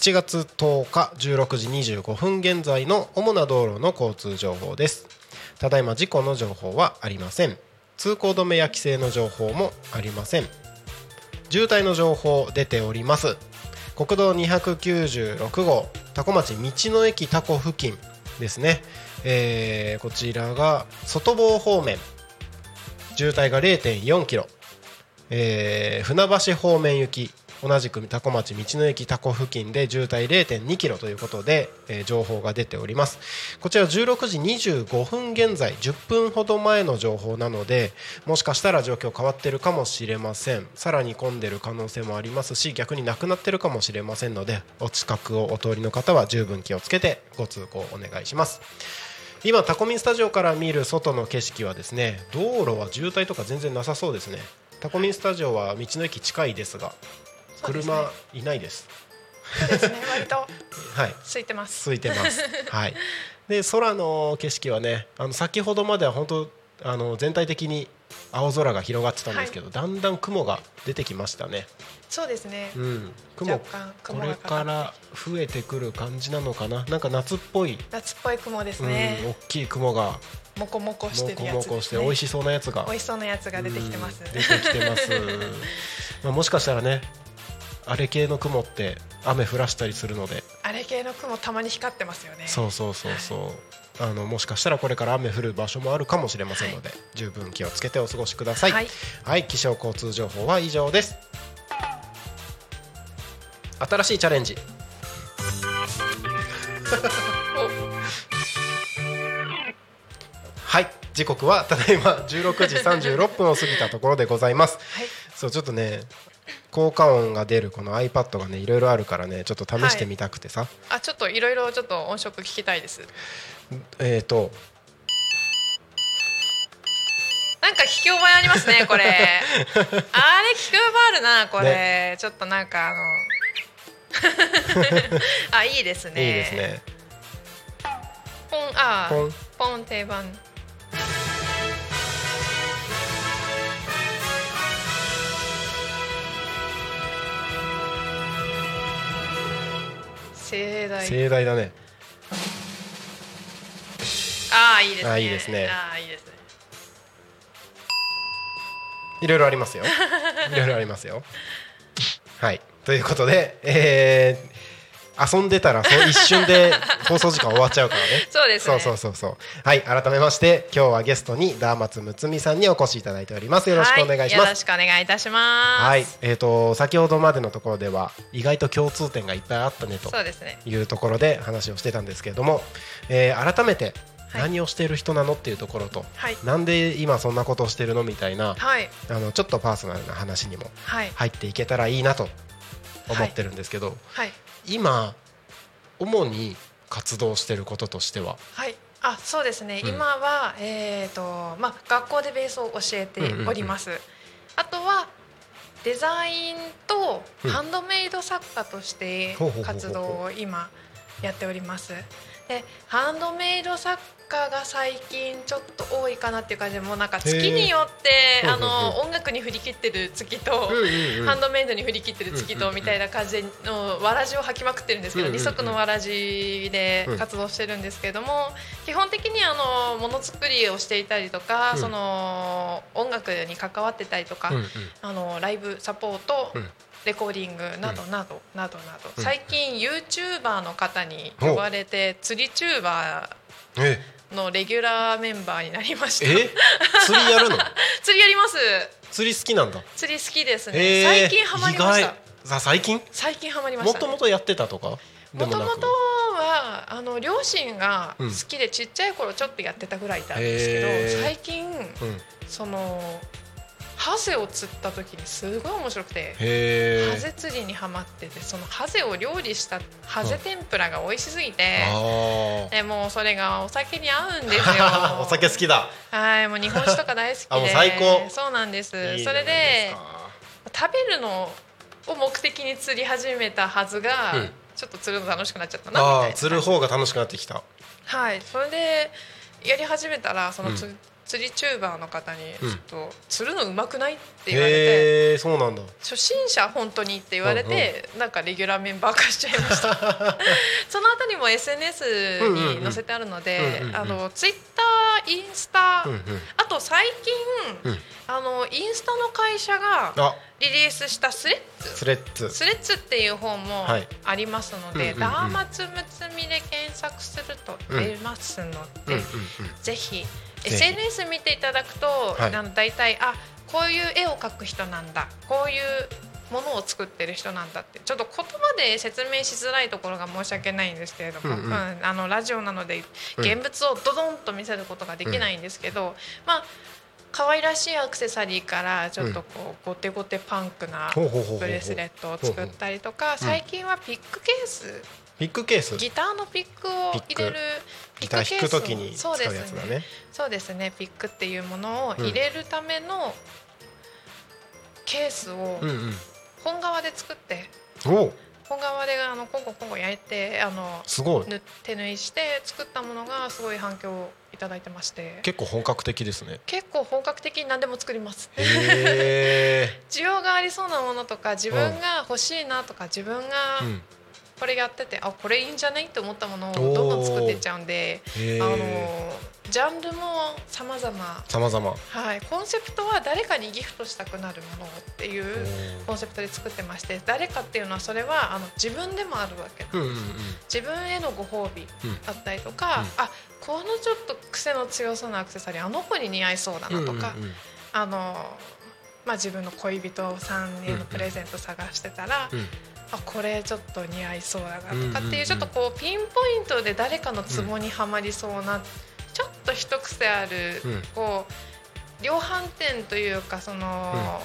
7月10日16時25分現在の主な道路の交通情報です。ただいま事故の情報はありません。通行止めや規制の情報もありません。渋滞の情報出ております。国道296号多古町道の駅タコ付近ですね、えーこちらが外房方面。渋滞が0.4キロ。えー船橋方面行き同じく多古町道の駅多古付近で渋滞0.2キロということで、えー情報が出ております。こちら16時25分現在10分ほど前の情報なのでもしかしたら状況変わってるかもしれません。さらに混んでる可能性もありますし逆になくなってるかもしれませんのでお近くをお通りの方は十分気をつけてご通行お願いします。今タコミンスタジオから見る外の景色はですね道路は渋滞とか全然なさそうですね。タコミンスタジオは道の駅近いですが車いないです。そうですね。割と はい。空いてます。空いてます。はい。で空の景色はねあの先ほどまでは本当あの全体的に青空が広がってたんですけど、だんだん雲が出てきましたね。そうですね、うん。雲これから増えてくる感じなのかな？なんか夏っぽい、夏っぽい雲ですうん、ね、大きい雲が。もこもこしてもこるやつです、もこしてね、美味しそうなやつが。美味しそうなやつが出てきてます、うん。出てきてます。まあもしかしたらねあれ系の雲って雨降らしたりするので。あれ系の雲たまに光ってますよね。そうそうそうそう。あのもしかしたらこれから雨降る場所もあるかもしれませんので、十分気をつけてお過ごしください。はい。はい、気象交通情報は以上です。新しいチャレンジ。はい。時刻はただいま16時36分を過ぎたところでございます。はい。そうちょっとね効果音が出るこの iPad がねいろいろあるからねちょっと試してみたくてさ、あちょっといろいろちょっと音色聞きたいです。えっ、となんか聞き覚えありますね これ。あれ聞き覚えあるなこれ、ちょっとなんかあの あいいですね。いいですね。ポンあポン。ポン定番盛大。盛大だね。ああいいですね。あいいですね。ああいいですね。いろいろありますよ。いろいろありますよ。はい。ということで、えー遊んでたら一瞬で放送時間終わっちゃうからね。そうですね。そうそうそうそう。はい改めまして今日はゲストにダーマツムツミさんにお越しいただいております。よろしくお願いしはよろますしくお願いいたします。はい、えー、と先ほどまでのところでは意外と共通点がいっぱいあったねと。そうですね。いうところで話をしてたんですけれども、えー改めてはい。何をしている人なのっていうところと、はい。なんで今そんなことをしてるのみたいなはい。あのちょっとパーソナルな話にもはい。入っていけたらいいなと思ってるんですけど、はい今主に活動してることとしては？はい。あそうですね、うん。今はえっ、とまあ学校でベースを教えております、あとはデザインとうん。ハンドメイド作家として活動を今やっております。でハンドメイド作家が最近ちょっと多いかなっていう感じでもうなんか月によってあの音楽に振り切ってる月と、ハンドメイドに振り切ってる月とみたいな感じのわらじを履きまくってるんですけど、二足のわらじで活動してるんですけれども、基本的にあのものづくりをしていたりとか、うん。その音楽に関わってたりとか、あのライブサポート、うん。レコーディングなどなどなどなど、うん。最近 YouTuber の方に呼ばれて釣りチューバえーのレギュラーメンバーになりました。え？釣りやるの？釣りやります。釣り好きなんだ。釣り好きですね、え。ー最近ハマりまし意た最近？最近ハマりました、もともとやってたとか？でもともとはあの両親が好きでちっちゃい頃ちょっとやってたぐらいなんですけど、最近うん。そのハゼを釣った時にすごい面白くてハゼ釣りにはまっててそのハゼを料理したハゼ天ぷらが美味しすぎて、あでもうそれがお酒に合うんですよ。あ お酒好きだ。はいもう日本酒とか大好きで。最高。そうなんです。それで食べるのを目的に釣り始めたはずが、うん。ちょっと釣るの楽しくなっちゃったなみたいな。釣る方が楽しくなってきた。はいそれでやり始めたらそのつ、う釣りチューバーの方にうん。ちょっと釣るのうまくないって言われて、そうなんだ。初心者本当にって言われて、なんかレギュラーメンバー化しちゃいました。そのあたりも SNS に載せてあるのであのツイッターインスタ、あと最近、うん。あのインスタの会社があ。リリースしたスレッズ。スレッズ。スレッズっていう本もはい。ありますので、ダーマツムツミで検索すると出ますので、ぜひひ SNS 見ていただくと、はい。あの大体あこういう絵を描く人なんだ。こういうものを作ってる人なんだって。ちょっと言葉で説明しづらいところが申し訳ないんですけれども、うんうん。あのラジオなのでうん。現物をドドンと見せることができないんですけど、まあ可愛らしいアクセサリーからちょっとこうゴテゴテパンクなブレスレットを作ったりとか最近はピックケースピックケース。ギターのピックを入れるギター弾くときに使うそうですやつだね。そうですね。ピックっていうものを入れるためのケースをうんうん。本革で作っておお本革であのコンコンコンコン焼いてあのすごい。ぬ手縫いして作ったものがすごい反響をいただいてまして。結構本格的ですね。結構本格的に何でも作ります。需要がありそうなものとか自分が欲しいなとか自分がうんこれやっててあこれいいんじゃない？って思ったものをどんどん作っていっちゃうんでへあのえジャンルも様々。さまざまはい。コンセプトは誰かにギフトしたくなるものっていうコンセプトで作ってまして誰かっていうのはそれはあの自分でもあるわけうんうんうん。自分へのご褒美うん。だったりとか、うん。あこのちょっと癖の強そうなアクセサリーあの子に似合いそうだなとか、うんうんうんあのまあ、自分の恋人さんへのプレゼント探してたら、うんあこれちょっと似合いそうだなとかってうんうんうんいうちょっとこうピンポイントで誰かのツボにはまりそうな、ちょっと一癖ある、うん。こう量販店というかその、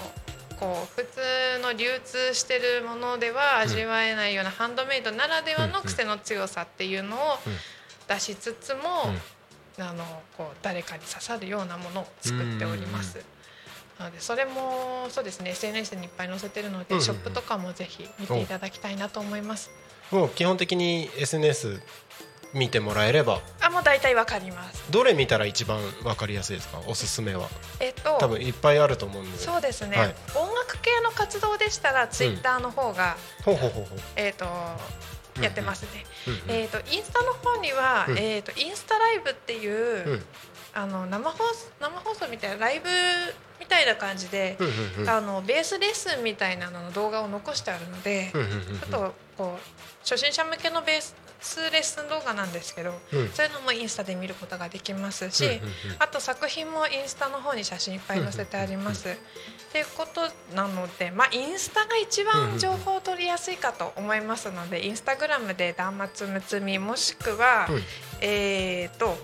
こう普通の流通してるものでは味わえないようなハンドメイドならではの癖の強さっていうのを出しつつも、あのこう誰かに刺さるようなものを作っております。なのでそれもそうですね SNS にいっぱい載せてるので、うんうんうんショップとかもぜひ見ていただきたいなと思います。もう基本的に SNS 見てもらえれば。あもう大体わかります。どれ見たら一番わかりやすいですか？おすすめは。えっと多分いっぱいあると思うんで。そうですね、はい。音楽系の活動でしたらツイッターの方が、ほうほうほうほう。えっとうんやってますね。うんうん。えっとインスタの方には、うん。えっとインスタライブっていう、うん。あの生放送生放送みたいなライブみたいな感じで、あのベースレッスンみたいなのの動画を残してあるので、ちょっとこう初心者向けのベースレッスン動画なんですけど、うん。そういうのもインスタで見ることができますし、うんうんうん。あと作品もインスタの方に写真いっぱい載せてあります。っていうことなので、まあ、インスタが一番情報を取りやすいかと思いますので、インスタグラムで断末むつみもしくは、うん。えっ、と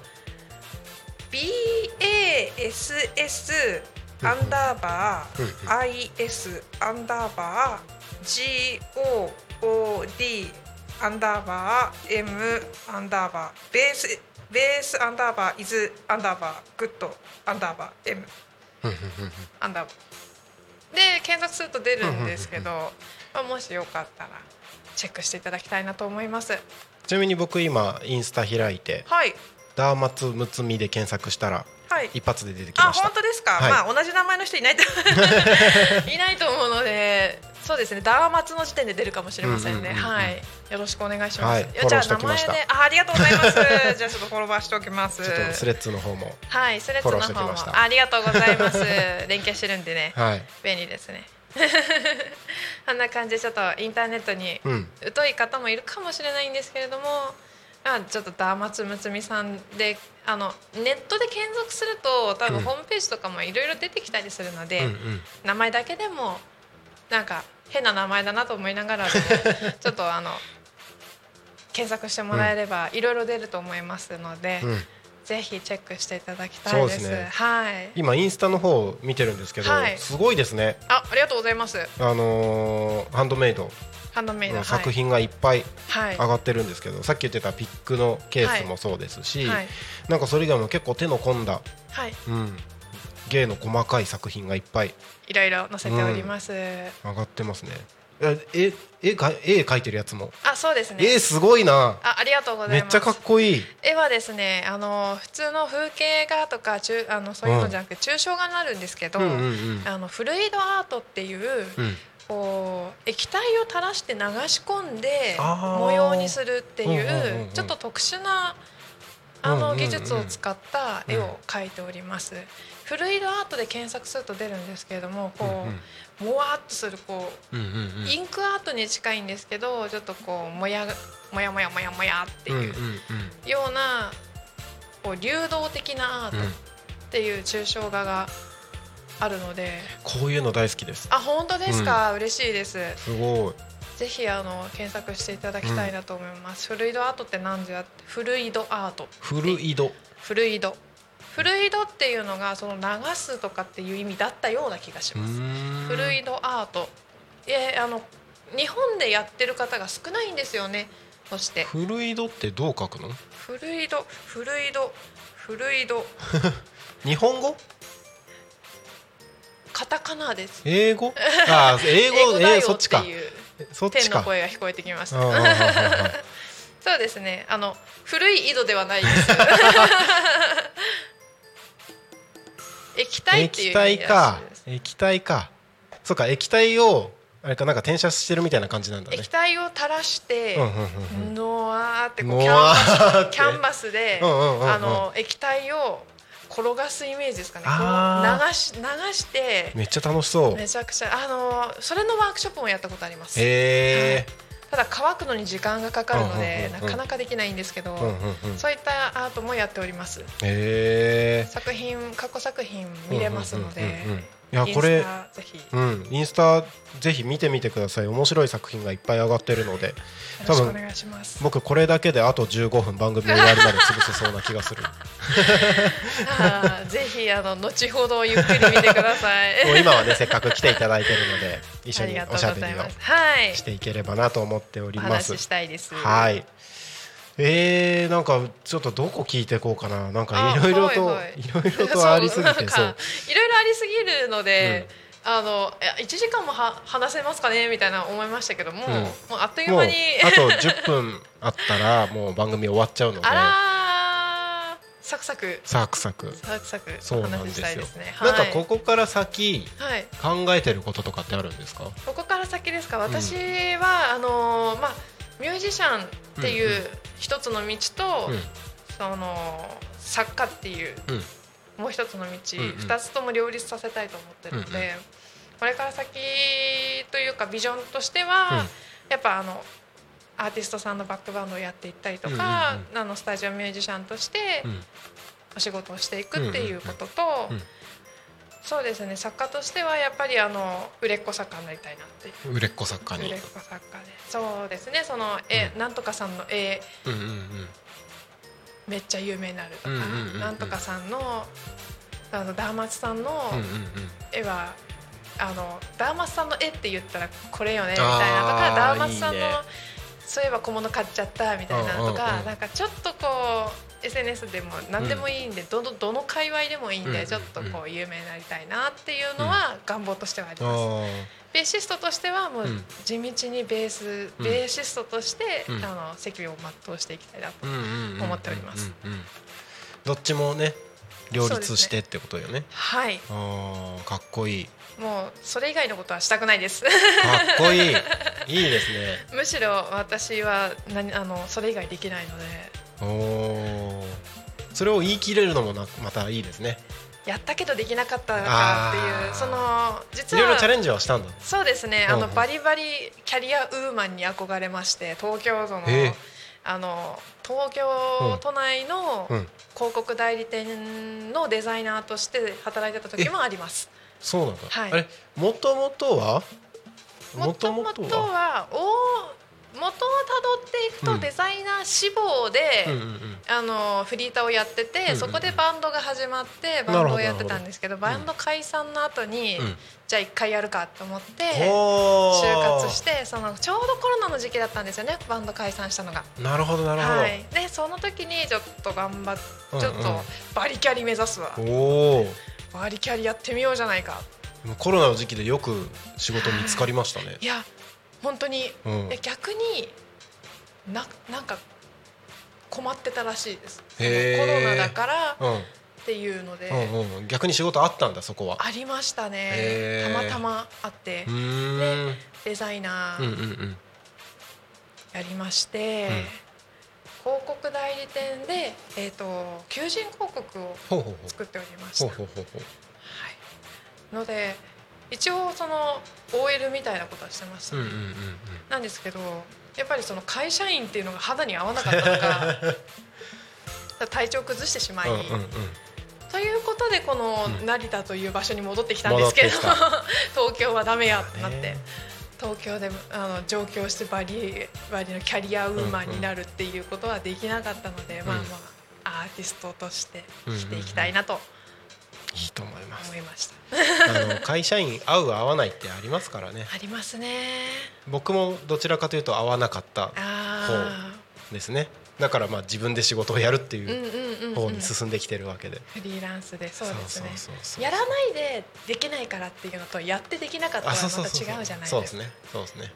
BASS アンダーバうんうん。ー IS アンダーバー GOOD アンダーバー M アンダーバーベースベースアンダーバーイズアンダーバーグッドアンダーバー M アンダーバーで検索すると出るんですけど、まあ、もしよかったらチェックしていただきたいなと思います。ちなみに僕今インスタ開いてはい。ダーマツムツミで検索したらはい。一発で出てきあました。本当ですか、はい。まあ同じ名前の人いないと。いないと思うのでそうですね。ダーマツの時点で出るかもしれませんね、うんうんうんうんはい。よろしくお願いします、はい。じゃあ名前であありがとうございます。じゃあちょっとフォローバーしておきます。ちょっとスレッズの方もはいスレッズの方も。ありがとうございます。連携してるんでね。はい。便利ですね。あんな感じでちょっとインターネットにうん。疎い方もいるかもしれないんですけれどもあちょっとダーマツムツミさんであのネットで検索すると多うん。分ホームページとかもいろいろ出てきたりするので、うんうん。名前だけでもなんか変な名前だなと思いながら ちょっとあの検索してもらえればいろいろ出ると思いますので、うん。ぜひチェックしていただきたいです。ですね。はい。今インスタの方を見てるんですけど、はい。すごいですね。あ、ありがとうございます。あのーハンドメイドハンドメイド、の作品がいっぱいはい。上がってるんですけど、さっき言ってたピックのケースもそうですし、はい。なんかそれ以外も結構手の込んだ、はい。うん、芸の細かい作品がいっぱいいろいろ載せております。上がってますねえ絵絵か絵描いてるやつも？あ、そうですね。えすごいなあ、ありがとうございます。めっちゃかっこいい絵はですね、あの普通の風景画とか中あのそういうのじゃなくて抽象画になるんですけど、うんうんうんあのフルイドアートっていう、うんこう液体を垂らして流し込んで模様にするっていう,、ちょっと特殊なあの技術を使った絵を描いております。フルイドアートで検索すると出るんですけれどもこう、もわっとするこうインクアートに近いんですけどちょっとこうもやもやもやもやもやっていうようなこう流動的なアートうんっていう抽象画があるので、こういうの大好きです。あ本当ですか、嬉しいです。すごい。ぜひあの検索していただきたいなと思います、フルイドアートって何じゃフルイドアートフルイドフルイドフルイドっていうのがその流すとかっていう意味だったような気がします。フルイドアート。えあの日本でやってる方が少ないんですよね。そして。フルイドってどう書くの？フルイドフルイドフルイド日本語？カタカナです。英語？あー 英語だよえーそっちか。そっちか。天の声が聞こえてきました。そうですね。あの古い井戸ではないです。液体っていう液体か。液体か。そうか液体をあれかなんか転写してるみたいな感じなんだね。液体を垂らして、うんうんうんうん。のわーってこうのキャンバスキャンバスで、うんうんうんうん。あの液体を転がすイメージですかね。流し流してめっちゃ楽しそう。めちゃくちゃあのそれのワークショップもやったことあります。へえただ乾くのに時間がかかるので、なかなかできないんですけど、そういったアートもやっております。作品過去作品見れますので、いやこれうんインスタぜひ見てみてください。面白い作品がいっぱい上がってるので。多分僕これだけであと15分番組終わりまで潰せそうな気がする。ぜひあの後ほどゆっくり見てください。もう今はねせっかく来ていただいてるので一緒におしゃべりをしていければなと思っておりおます。話ししたいです。はい。えー、なんかちょっとどこ聞いていこうかな。なんかあいろいろとはいろいろとありすぎてそう。いろいろありすぎるので、あのいや1時間もは話せますかね？みたいな思いましたけども、うん。もうあっという間に。あと10分あったらもう番組終わっちゃうので。あらー。サクサク。サクサク。サクサクそうなん話ですよ。したい。なんかはい。ここから先はい。考えてることとかってあるんですか？ここから先ですか？私は、あのまあミュージシャンっていううん一つの道と、うん。その作家っていううん。もう一つの道、うんうん。二つとも両立させたいと思ってるので、うんうこれから先というかビジョンとしては、うん。やっぱあのアーティストさんのバックバンドをやっていったりとか、うんあのスタジオミュージシャンとしてうん。お仕事をしていくっていうことと、うんうんそうですね作家としてはやっぱりあの売れっ子作家になりたいなっていう。売れっ子作家に売れっ。子作家でそうですねその絵、うんなんとかさんの絵うんうんうん。めっちゃ有名になるとか、うんうんうんうんなんとかさんのあのダーマツさんのうんうんうん。絵は、あのダーマツさんの絵って言ったらこれよねみたいなとかダーマツさんのいいねそういえば小物買っちゃったみたいなのとか、うんうんうんなんかちょっとこう SNS でも何でもいいんで、どのどの界隈でもいいんで、うんうんうんちょっとこう有名になりたいなっていうのは願望としてはあります。あベーシストとしてはもううん地道にベース、うんベーシストとして、うんあの責務を全うしていきたいなと思っております。うんうんどっちもね両立してってことよね。はいああかっこいい。もうそれ以外のことはしたくないですかっこいい。いいですね。むしろ私は何あのそれ以外できないので。それを言い切れるのもなまたいいですね。やったけどできなかったかっていうそのい実はろいろチャレンジはしたんだ。そうですねあうんうんのバリバリキャリアウーマンに憧れまして東京都のええあの東京都内のうん。広告代理店のデザイナーとして働いてた時もあります。そうなんだ。はいあれもともとは？もともとは元をたどっていくうん。とデザイナー志望で、あのフリーターをやってて、そこでバンドが始まってバンドをやってたんですけどバンド解散の後に、うん。じゃあ一回やるかと思って就活してそのちょうどコロナの時期だったんですよねバンド解散したのが。なるほどなるほど、はい、でその時にちょっと頑張っちょっとバリキャリ目指すわ。おおバリキャリやってみようじゃないか。コロナの時期でよく仕事見つかりましたね。いや本当に、うん。で逆にななんか困ってたらしいです。コロナだからうん。っていうので、うんうん逆に仕事あったんだそこは。ありましたね。たまたまあって。うーん。デザイナうんうんーうん。やりまして、うん。広告代理店で、えー、と求人広告を作っておりました、ほうほうほうほう。はい、ので一応その OL みたいなことはしてました、うんうんうんうん。なんですけどやっぱりその会社員っていうのが肌に合わなかったのか 体調崩してしまい、うんうんうん。ということでこのうん。成田という場所に戻ってきたんですけれど 東京はダメやってなって、ね。東京であの上京してバリバリのキャリアウーマンになるっていうことはできなかったので、ん。まあまあアーティストとして生きていきたいなといます。思いました、あの会社員合う合わないってありますからね。ありますね。僕もどちらかというと合わなかったあですね。だからまあ自分で仕事をやるっていう方に進んできてるわけで、フリーランスで。そうですね。やらないでできないからっていうのとやってできなかったらあまた違うじゃないですか。そうですね。そうですね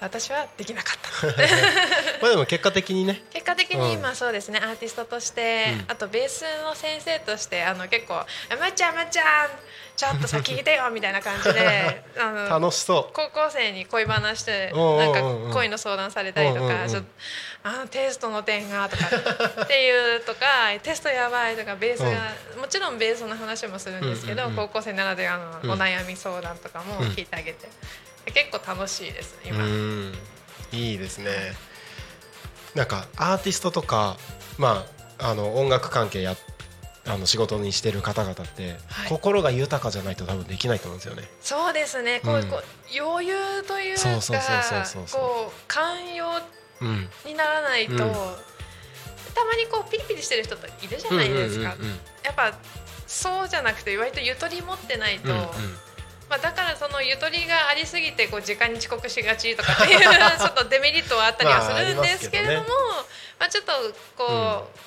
私はできなかった。まあでも結果的にね。結果的にうん。今そうですね、アーティストとして、うん。あとベースの先生としてあの結構「あまっちゃんまっちゃんちょっとさ聞いてよ」みたいな感じで あの楽しそ高校生に恋話してうんうんなうんうん。んか恋の相談されたりとうんうんうん。かちょっとあのテストの点がとか っていうとかテストやばいとかベースがもちろんベースの話もするんですけどうんうんうん高校生ならではのうんお悩み相談とかも聞いてあげて結構楽しいです今。んいいですね。なんかアーティストとかまああの音楽関係やあの仕事にしてる方々って、はい。心が豊かじゃないと多分できないと思うんですよね。そうですね。こう,、うん。こう余裕というかそうそうそうそうこう寛容うんにならないと、うん。たまにこうピリピリしてる人といるじゃないですか、やっぱそうじゃなくて割とゆとり持ってないと、うんうんまあ、だからそのゆとりがありすぎてこう時間に遅刻しがちとかっていうちょっとデメリットはあったりはするんですけれども、まあまあ、ちょっとこう、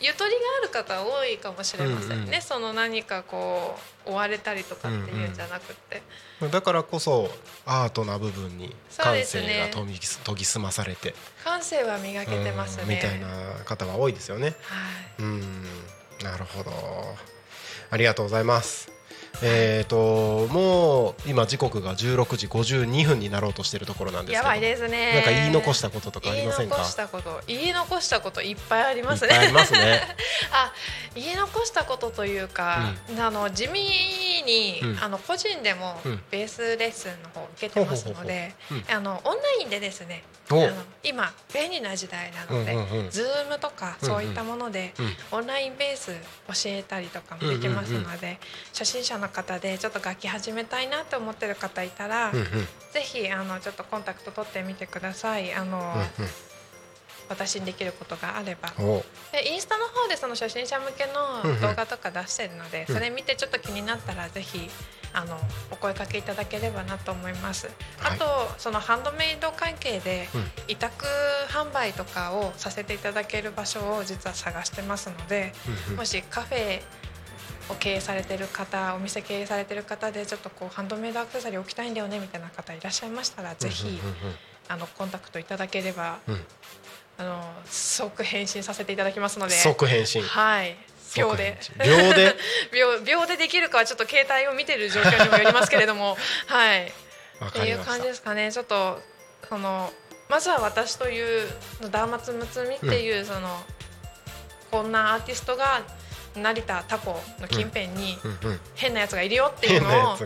ゆとりがある方多いかもしれませんね、うんうん。その何かこう追われたりとかっていうんじゃなくて、だからこそアートな部分に感性が研ぎ研ぎ澄まされて、感性は磨けてますね、うんみたいな方が多いですよね。はい。うん。なるほど。ありがとうございます。えっ、ともう今時刻が16時52分になろうとしているところなんですけどやばいですね。なんか言い残したこととかありませんか？言い残したこと。言い残したこといっぱいありますいっぱいありねますね。あ言い残したことというか、あの地味に、うん。あの個人でもうん。ベースレッスンの方を受けてますのであのオンラインでですねあおの今便利な時代なので、うんうんうん。ズームとかそういったもので、うん。オンラインベース教えたりとかもできますので、初心者の方でちょっと楽器始めたいなと思ってる方いたら、うんうん。ぜひあのちょっとコンタクト取ってみてください。あの、私にできることがあれば。でインスタの方でその初心者向けうんうん。の動画とか出してるので、うん。それ見てちょっと気になったらぜひあのお声かけいただければなと思います、はい。あとそのハンドメイド関係でうん。委託販売とかをさせていただける場所を実は探してますので、うんうん。もしカフェを経営されてる方お店経営されてる方でちょっとこうハンドメイドアクセサリー置きたいんだよねみたいな方いらっしゃいましたらぜひ、うんうんあのコンタクトいただければうん。うんあの即返信させていただきますので。即返信。はい。秒で。秒で？秒秒でできるかはちょっと携帯を見てる状況にもよりますけれども。はい。わっていう感じですかね。ちょっとそのまずは私というダーマツムツミっていう、そのこんなアーティストが成田タコの近辺に変なやつがいるよっていうのを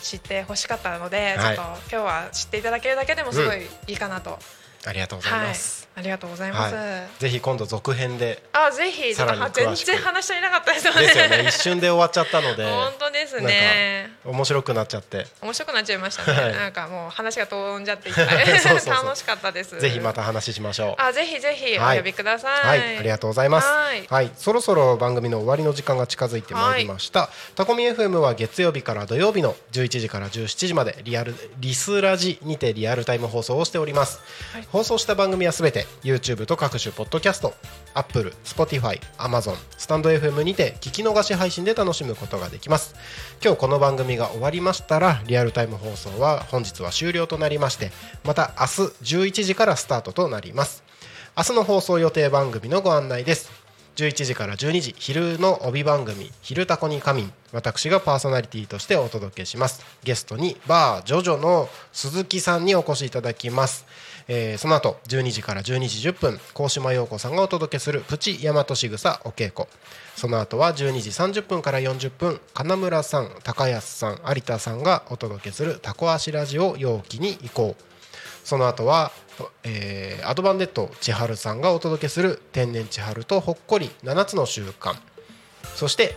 知ってほしかったので、はい。ちょっと今日は知っていただけるだけでもすごいいいかなとありがとうございはいます、、ありがとうございます。はい、ぜひ今度続編であ、ぜひ、さらに全然話し足りなかったですよね。ですよね 一瞬で終わっちゃったので本当ですね。面白くなっちゃって面白くなっちゃいましたね。はいなんかもう話が飛んじゃっていっぱい 楽しかったです。ぜひまた話しましょうあ、ぜひぜひおはい呼びください。はい、ありがとうございます。はいはい、そろそろ番組の終わりの時間が近づいてまいりました。タコミ FM は月曜日から土曜日の11時から17時までリアルリスラジにてリアルタイム放送をしております。はい放送した番組はすべて YouTube と各種ポッドキャスト、Apple、Spotify、Amazon、スタンド FM にて聞き逃し配信で楽しむことができます。今日この番組が終わりましたらリアルタイム放送は本日は終了となりまして、また明日11時からスタートとなります。明日の放送予定番組のご案内です11時から12時昼の帯番組「昼タコに仮眠」私がパーソナリティとしてお届けしますゲストにバージョジョの鈴木さんにお越しいただきます、えーその後12時から12時10分高島陽子さんがお届けするプチ大和しぐさお稽古。その後は12時30分から40分金村さん高安さん有田さんがお届けするタコ足ラジオ陽気に行こう。その後は、えーアドバンデット千春さんがお届けする天然千春とほっこり7つの習慣。そして、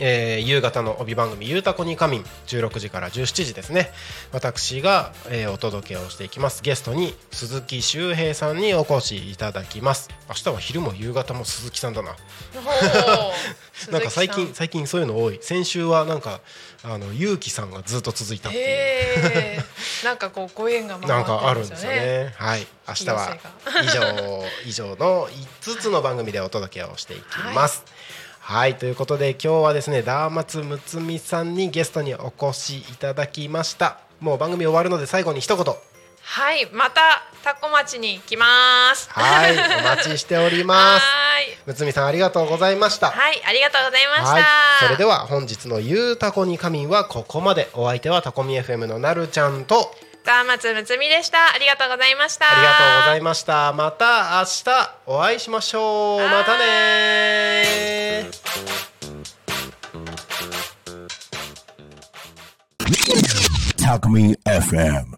えー夕方の帯番組「ゆうたこに仮眠」16時から17時ですね。私が、えーお届けをしていきます。ゲストに鈴木周平さんにお越しいただきます。明日は昼も夕方も鈴木さんだな。なんか最近最近そういうの多い。先週はなんかあのゆうきさんがずっと続いたっていう。なんかこうご縁が回なんかあるんですよね。はい、明日は以上以上の5つの番組でお届けをしていきます。はい、ということで今日はですねダーマツムツミさんにゲストにお越しいただきました。もう番組終わるので最後に一言。はい、またタコ町に来ます。はい、お待ちしております。はいむつみさんありがとうございました。はい、ありがとうございました。はい、それでは本日のゆうたこに仮眠はここまで。お相手はタコミ FM のなるちゃんとダーマツムツミでした。ありがとうございました。ありがとうございました。また明日お会いしましょう。またね Talk Me FM.